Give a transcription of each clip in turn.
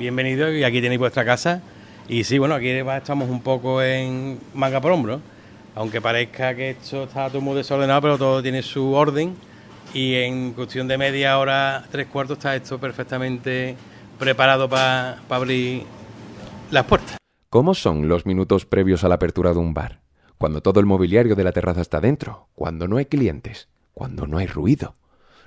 bienvenido y aquí tenéis vuestra casa. Y sí, bueno, aquí estamos un poco en manga por hombro, aunque parezca que esto está todo muy desordenado, pero todo tiene su orden y en cuestión de media hora, tres cuartos, está esto perfectamente preparado para abrir las puertas. ¿Cómo son los minutos previos a la apertura de un bar? Cuando todo el mobiliario de la terraza está dentro, cuando no hay clientes, cuando no hay ruido.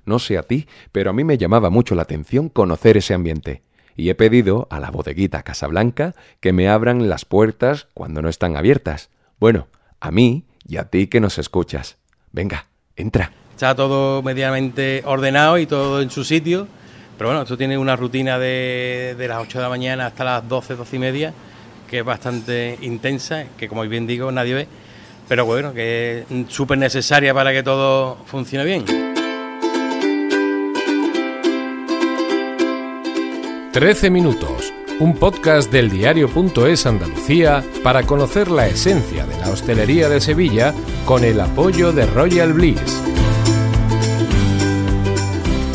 No sé a ti, pero a mí me llamaba mucho la atención conocer ese ambiente. Y he pedido a la bodeguita Casablanca que me abran las puertas cuando no están abiertas. Bueno, a mí y a ti que nos escuchas. Venga, entra. Está todo medianamente ordenado y todo en su sitio. Pero bueno, esto tiene una rutina de, de las 8 de la mañana hasta las 12, 12 y media, que es bastante intensa, que como bien digo, nadie ve. Pero bueno, que es súper necesaria para que todo funcione bien. 13 minutos, un podcast del diario.es Andalucía para conocer la esencia de la hostelería de Sevilla con el apoyo de Royal Bliss.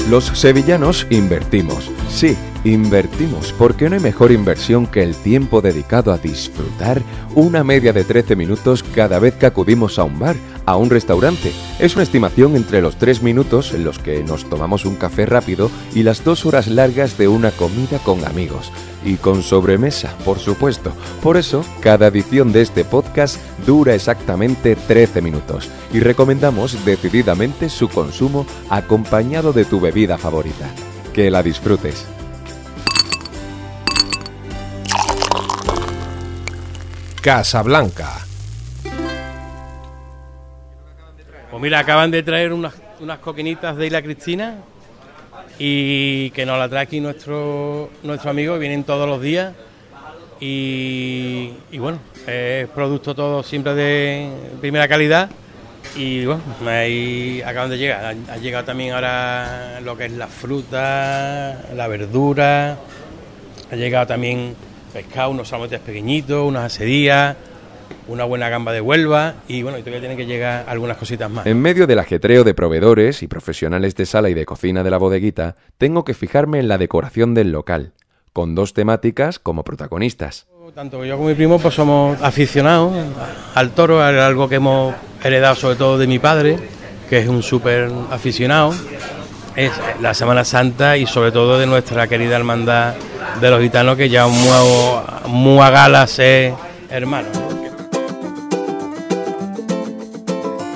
Los sevillanos invertimos. Sí, invertimos, porque no hay mejor inversión que el tiempo dedicado a disfrutar una media de 13 minutos cada vez que acudimos a un bar, a un restaurante. Es una estimación entre los 3 minutos en los que nos tomamos un café rápido y las 2 horas largas de una comida con amigos y con sobremesa, por supuesto. Por eso, cada edición de este podcast dura exactamente 13 minutos y recomendamos decididamente su consumo acompañado de tu bebida favorita. Que la disfrutes. Casablanca. Pues mira, acaban de traer unas, unas coquinitas de Isla Cristina y que nos la trae aquí nuestro, amigo, vienen todos los días y, bueno, es producto todo siempre de primera calidad y bueno, ahí acaban de llegar, ha, llegado también ahora lo que es la fruta, la verdura, ha llegado también pescado, unos salmones pequeñitos, unas asedías, una buena gamba de Huelva y bueno, y todavía tienen que llegar algunas cositas más. En medio del ajetreo de proveedores y profesionales de sala y de cocina de la bodeguita, tengo que fijarme en la decoración del local, con dos temáticas como protagonistas. Tanto yo como mi primo pues somos aficionados al toro, algo que hemos heredado sobre todo de mi padre, que es un súper aficionado. Es la Semana Santa y sobre todo de nuestra querida hermandad de los gitanos que ya muy, a gala ser hermanos.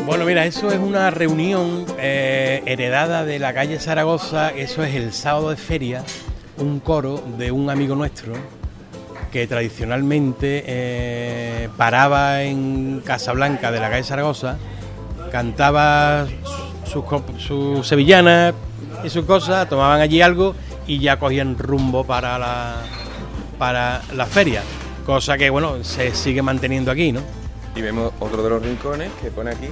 Bueno, mira, eso es una reunión eh, heredada de la calle Zaragoza, eso es el sábado de feria, un coro de un amigo nuestro que tradicionalmente eh, paraba en Casablanca de la calle Zaragoza, cantaba sus su sevillanas y sus cosas, tomaban allí algo y ya cogían rumbo para la, para la feria, cosa que bueno, se sigue manteniendo aquí, ¿no? Y vemos otro de los rincones que pone aquí.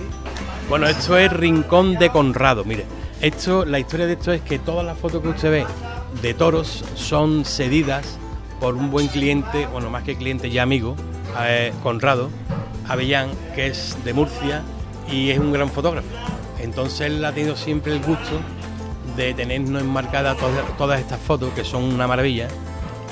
Bueno, esto es Rincón de Conrado, mire. Esto, la historia de esto es que todas las fotos que usted ve de toros son cedidas por un buen cliente, bueno, más que cliente ya amigo, eh, Conrado Avellán, que es de Murcia y es un gran fotógrafo. Entonces él ha tenido siempre el gusto de tenernos enmarcadas todas, todas estas fotos, que son una maravilla.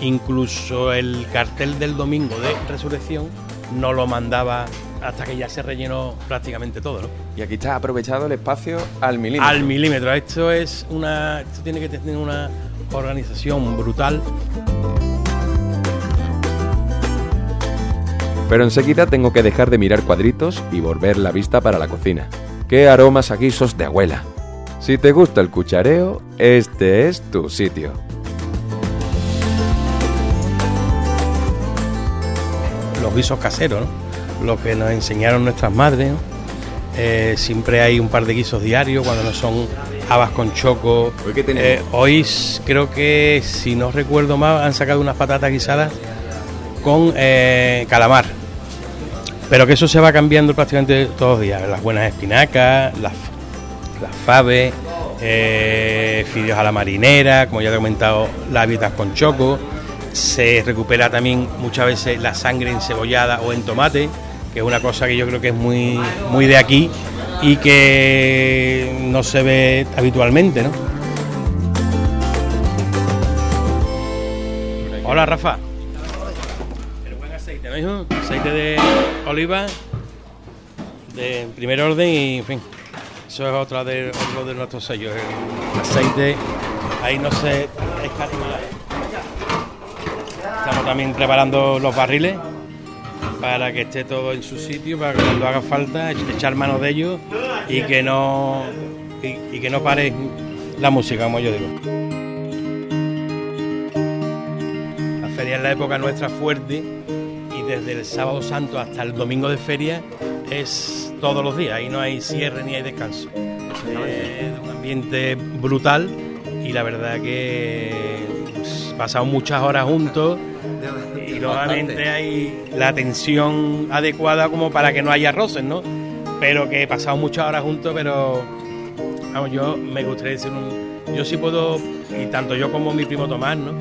Incluso el cartel del domingo de Resurrección no lo mandaba hasta que ya se rellenó prácticamente todo, ¿no? Y aquí está aprovechado el espacio al milímetro. Al milímetro. Esto es una. Esto tiene que tener una organización brutal. Pero enseguida tengo que dejar de mirar cuadritos y volver la vista para la cocina. ¡Qué aromas a guisos de abuela! Si te gusta el cuchareo, este es tu sitio. Los guisos caseros, ¿no? Lo que nos enseñaron nuestras madres. ¿no? Eh, siempre hay un par de guisos diarios cuando no son habas con choco. ¿Hoy qué? Eh, hoy creo que, si no recuerdo mal, han sacado unas patatas guisadas con eh, calamar. Pero que eso se va cambiando prácticamente todos los días. Las buenas espinacas, las, las faves, eh, fideos a la marinera, como ya te he comentado, las habitas con choco. Se recupera también muchas veces la sangre encebollada o en tomate, que es una cosa que yo creo que es muy, muy de aquí y que no se ve habitualmente, ¿no? Hola, Rafa. El buen aceite, ¿no, hijo? Aceite de oliva de primer orden y, en fin, eso es otra de, otro de nuestros sellos. El aceite, ahí no se escatima. Estamos también preparando los barriles para que esté todo en su sitio, para que cuando haga falta echar mano de ellos y que no y, que no pare la música, como yo digo. La feria es la época nuestra fuerte desde el sábado santo hasta el domingo de feria es todos los días, ahí no hay cierre ni hay descanso. Es un ambiente brutal y la verdad que pues, pasamos muchas horas juntos y nuevamente hay la tensión adecuada como para que no haya roces, ¿no? Pero que he pasado muchas horas juntos, pero vamos, yo me gustaría decir un, yo sí puedo, y tanto yo como mi primo Tomás, ¿no?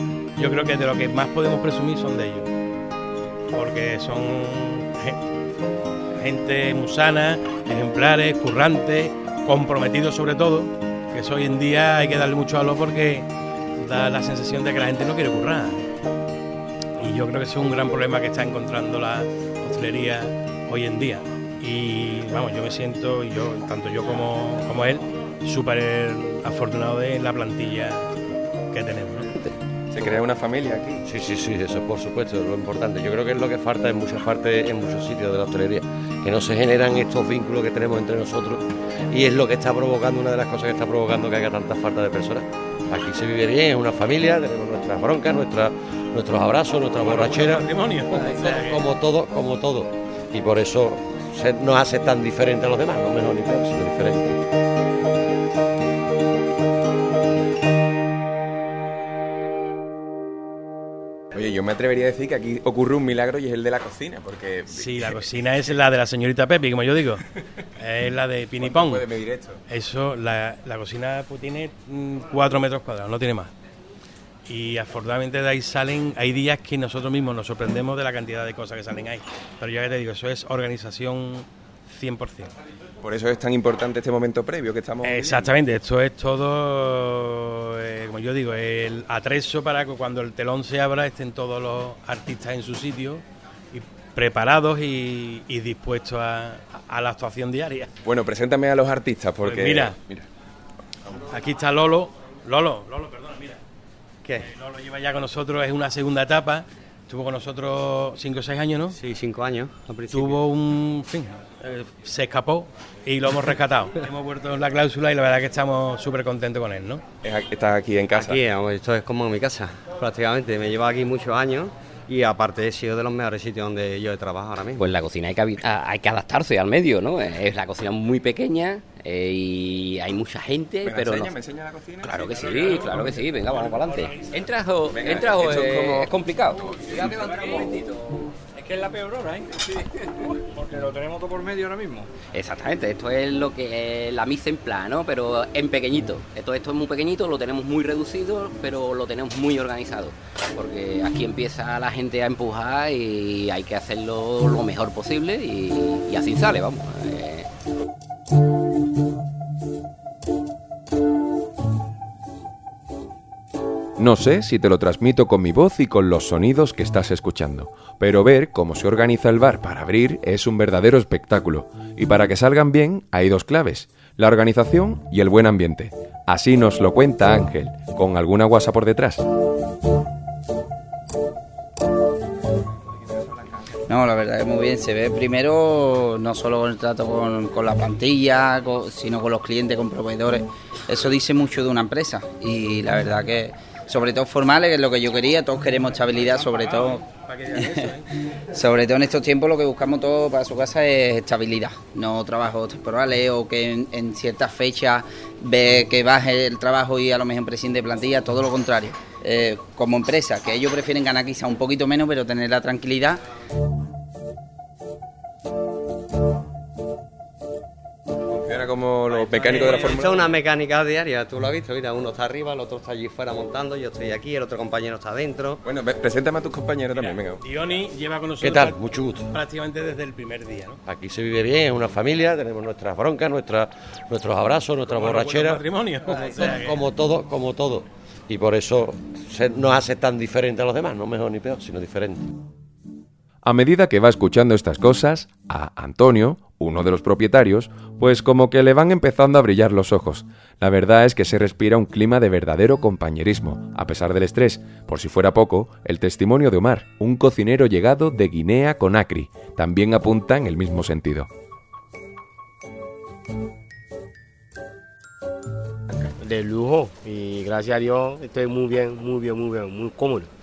Yo creo que de lo que más podemos presumir son de ellos. Porque son ge- gente musana, ejemplares, currantes, comprometidos sobre todo, que eso hoy en día hay que darle mucho valor porque da la sensación de que la gente no quiere currar. Y yo creo que ese es un gran problema que está encontrando la hostelería hoy en día. Y vamos, yo me siento, yo, tanto yo como, como él, súper afortunado de la plantilla que tenemos. Se crea una familia aquí. Sí, sí, sí, eso por supuesto es lo importante. Yo creo que es lo que falta en muchas partes, en muchos sitios de la hostelería, que no se generan estos vínculos que tenemos entre nosotros y es lo que está provocando, una de las cosas que está provocando que haya tanta falta de personas. Aquí se vive bien, es una familia, tenemos nuestras broncas, nuestras, nuestros abrazos, nuestras borracheras, como todo, como todo. Y por eso se- nos hace tan diferente a los demás, no mejor ni peor, sino diferente. Oye, yo me atrevería a decir que aquí ocurre un milagro y es el de la cocina, porque Sí, la cocina es la de la señorita Pepi, como yo digo. Es la de Pinipón. puede medir esto. Eso, la, la cocina pues, tiene mm, cuatro metros cuadrados, no tiene más. Y afortunadamente de ahí salen, hay días que nosotros mismos nos sorprendemos de la cantidad de cosas que salen ahí. Pero ya que te digo, eso es organización 100%. Por eso es tan importante este momento previo que estamos. viviendo. Exactamente, esto es todo, eh, como yo digo, el atrezo para que cuando el telón se abra estén todos los artistas en su sitio y preparados y, y dispuestos a, a la actuación diaria. Bueno, preséntame a los artistas, porque. Pues mira. Aquí está Lolo. Lolo, Lolo, perdona, mira. ¿Qué? Lolo lleva ya con nosotros, es una segunda etapa. Estuvo con nosotros 5 o 6 años, ¿no? Sí, cinco años al principio. Tuvo un. en fin, eh, se escapó y lo hemos rescatado. hemos vuelto en la cláusula y la verdad que estamos súper contentos con él, ¿no? Es aquí- Estás aquí en casa. Aquí, vamos, esto es como mi casa, prácticamente. Me lleva aquí muchos años y aparte he sido de los mejores sitios donde yo he trabajado ahora mismo. Pues la cocina hay que, habi- a- hay que adaptarse al medio, ¿no? Es la cocina muy pequeña eh, y hay mucha gente, ¿Me pero enseña, no. ¿Me enseña la cocina? Claro que sí, claro que sí. Venga, vamos para adelante. ¿Entras o, Venga, entras o es es, como- es complicado? Es que es la peor hora, ¿eh? Porque lo tenemos todo por medio ahora mismo. Exactamente, esto es lo que es la mise en plan, ¿no? Pero en pequeñito. Esto, esto es muy pequeñito, lo tenemos muy reducido, pero lo tenemos muy organizado. Porque aquí empieza la gente a empujar y hay que hacerlo lo mejor posible y, y así sale, vamos. Eh, No sé si te lo transmito con mi voz y con los sonidos que estás escuchando, pero ver cómo se organiza el bar para abrir es un verdadero espectáculo. Y para que salgan bien hay dos claves, la organización y el buen ambiente. Así nos lo cuenta Ángel, con alguna guasa por detrás. No, la verdad que muy bien. Se ve primero no solo con el trato con, la plantilla, sino con los clientes, con proveedores. Eso dice mucho de una empresa. Y la verdad que, sobre todo formales, que es lo que yo quería, todos queremos estabilidad, sobre todo. sobre todo en estos tiempos lo que buscamos todos para su casa es estabilidad, no trabajos temporales o que en, en ciertas fechas ve que baje el trabajo y a lo mejor prescinde de plantilla, todo lo contrario. Eh, como empresa, que ellos prefieren ganar quizá un poquito menos, pero tener la tranquilidad como los mecánicos de la es Fórmula una mecánica diaria, tú lo has visto, mira, uno está arriba, el otro está allí fuera montando, yo estoy aquí, el otro compañero está adentro. Bueno, preséntame a tus compañeros también, venga. Ioni lleva con nosotros ¿Qué tal? Mucho gusto. prácticamente desde el primer día, ¿no? Aquí se vive bien, es una familia, tenemos nuestras broncas, nuestras, nuestros abrazos, nuestras Como borracheras, matrimonios. O sea que- como todo, como todo. y por eso se- nos hace tan diferente a los demás, no mejor ni peor, sino diferente. A medida que va escuchando estas cosas, a Antonio, uno de los propietarios, pues como que le van empezando a brillar los ojos. La verdad es que se respira un clima de verdadero compañerismo, a pesar del estrés. Por si fuera poco, el testimonio de Omar, un cocinero llegado de Guinea Conakry, también apunta en el mismo sentido. de lujo y gracias a Dios estoy muy bien, muy bien, muy bien, muy cómodo.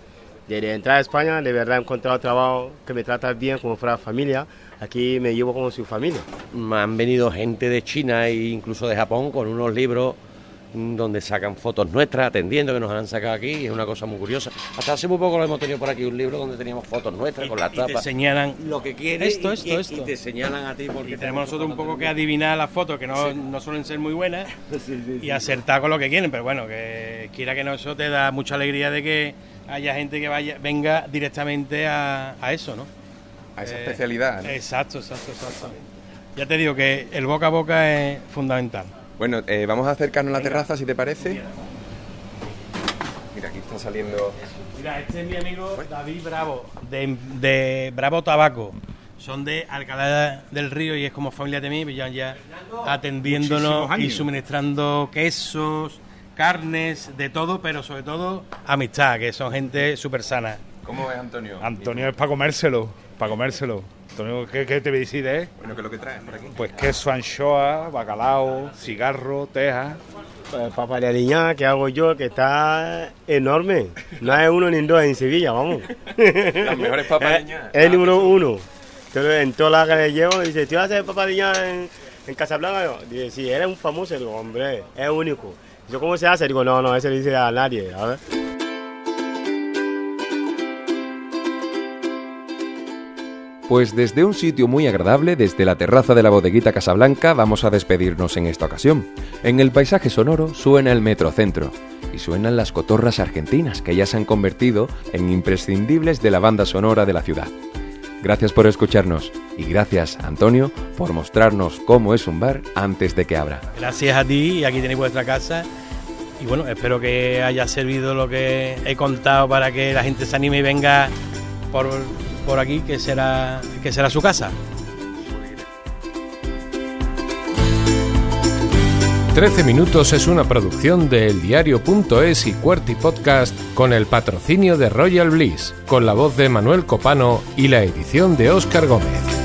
Desde entrar a España, de verdad he encontrado trabajo que me trata bien como fuera familia. Aquí me llevo como su familia. Han venido gente de China e incluso de Japón con unos libros donde sacan fotos nuestras, atendiendo, que nos han sacado aquí, y es una cosa muy curiosa. Hasta hace muy poco lo hemos tenido por aquí, un libro donde teníamos fotos nuestras con las Y te tapas. señalan Lo que quieres esto, y- esto, y, esto. y te señalan a ti porque Y tenemos nosotros un poco que adivinar las fotos, que no, no suelen ser muy buenas, y acertar con lo que quieren, pero bueno, que quiera que no, eso te da mucha alegría de que haya gente que vaya venga directamente a, a eso, ¿no? A esa Eh, especialidad. ¿no? Exacto, exacto, exacto. Ya te digo que el boca a boca es fundamental. Bueno, eh, vamos a acercarnos a la terraza, si te parece. Mira, aquí está saliendo... Mira, este es mi amigo David Bravo, de, de Bravo Tabaco. Son de Alcalá del Río y es como familia de mí, pues ya, ya atendiéndonos y suministrando quesos, carnes, de todo, pero sobre todo amistad, que son gente súper sana. ¿Cómo es Antonio? Antonio es para comérselo, para comérselo. Antonio, ¿qué, qué te decide? Bueno, ¿qué es lo que traes por aquí? Pues queso, anchoa, bacalao, cigarro, teja. El papa de aliñá que hago yo, que está enorme. No hay uno ni dos en Sevilla, vamos. Las mejores papas Es- aliñá. Es el número uno. Entonces, en todas las que llevo, dice, ¿tú haces papa aliñá en, en Casablanca? Dice, sí, eres un famoso. Digo, hombre, es único. Yo, ¿cómo se hace? Digo, no, no, ese le dice a nadie. A ver. Pues desde un sitio muy agradable, desde la terraza de la bodeguita Casablanca, vamos a despedirnos en esta ocasión. En el paisaje sonoro suena el metrocentro y suenan las cotorras argentinas que ya se han convertido en imprescindibles de la banda sonora de la ciudad. Gracias por escucharnos y gracias, Antonio, por mostrarnos cómo es un bar antes de que abra. Gracias a ti y aquí tenéis vuestra casa. Y bueno, espero que haya servido lo que he contado para que la gente se anime y venga por, por aquí, que será, que será su casa. 13 Minutos es una producción de eldiario.es y Cuerty Podcast con el patrocinio de Royal Bliss, con la voz de Manuel Copano y la edición de Óscar Gómez.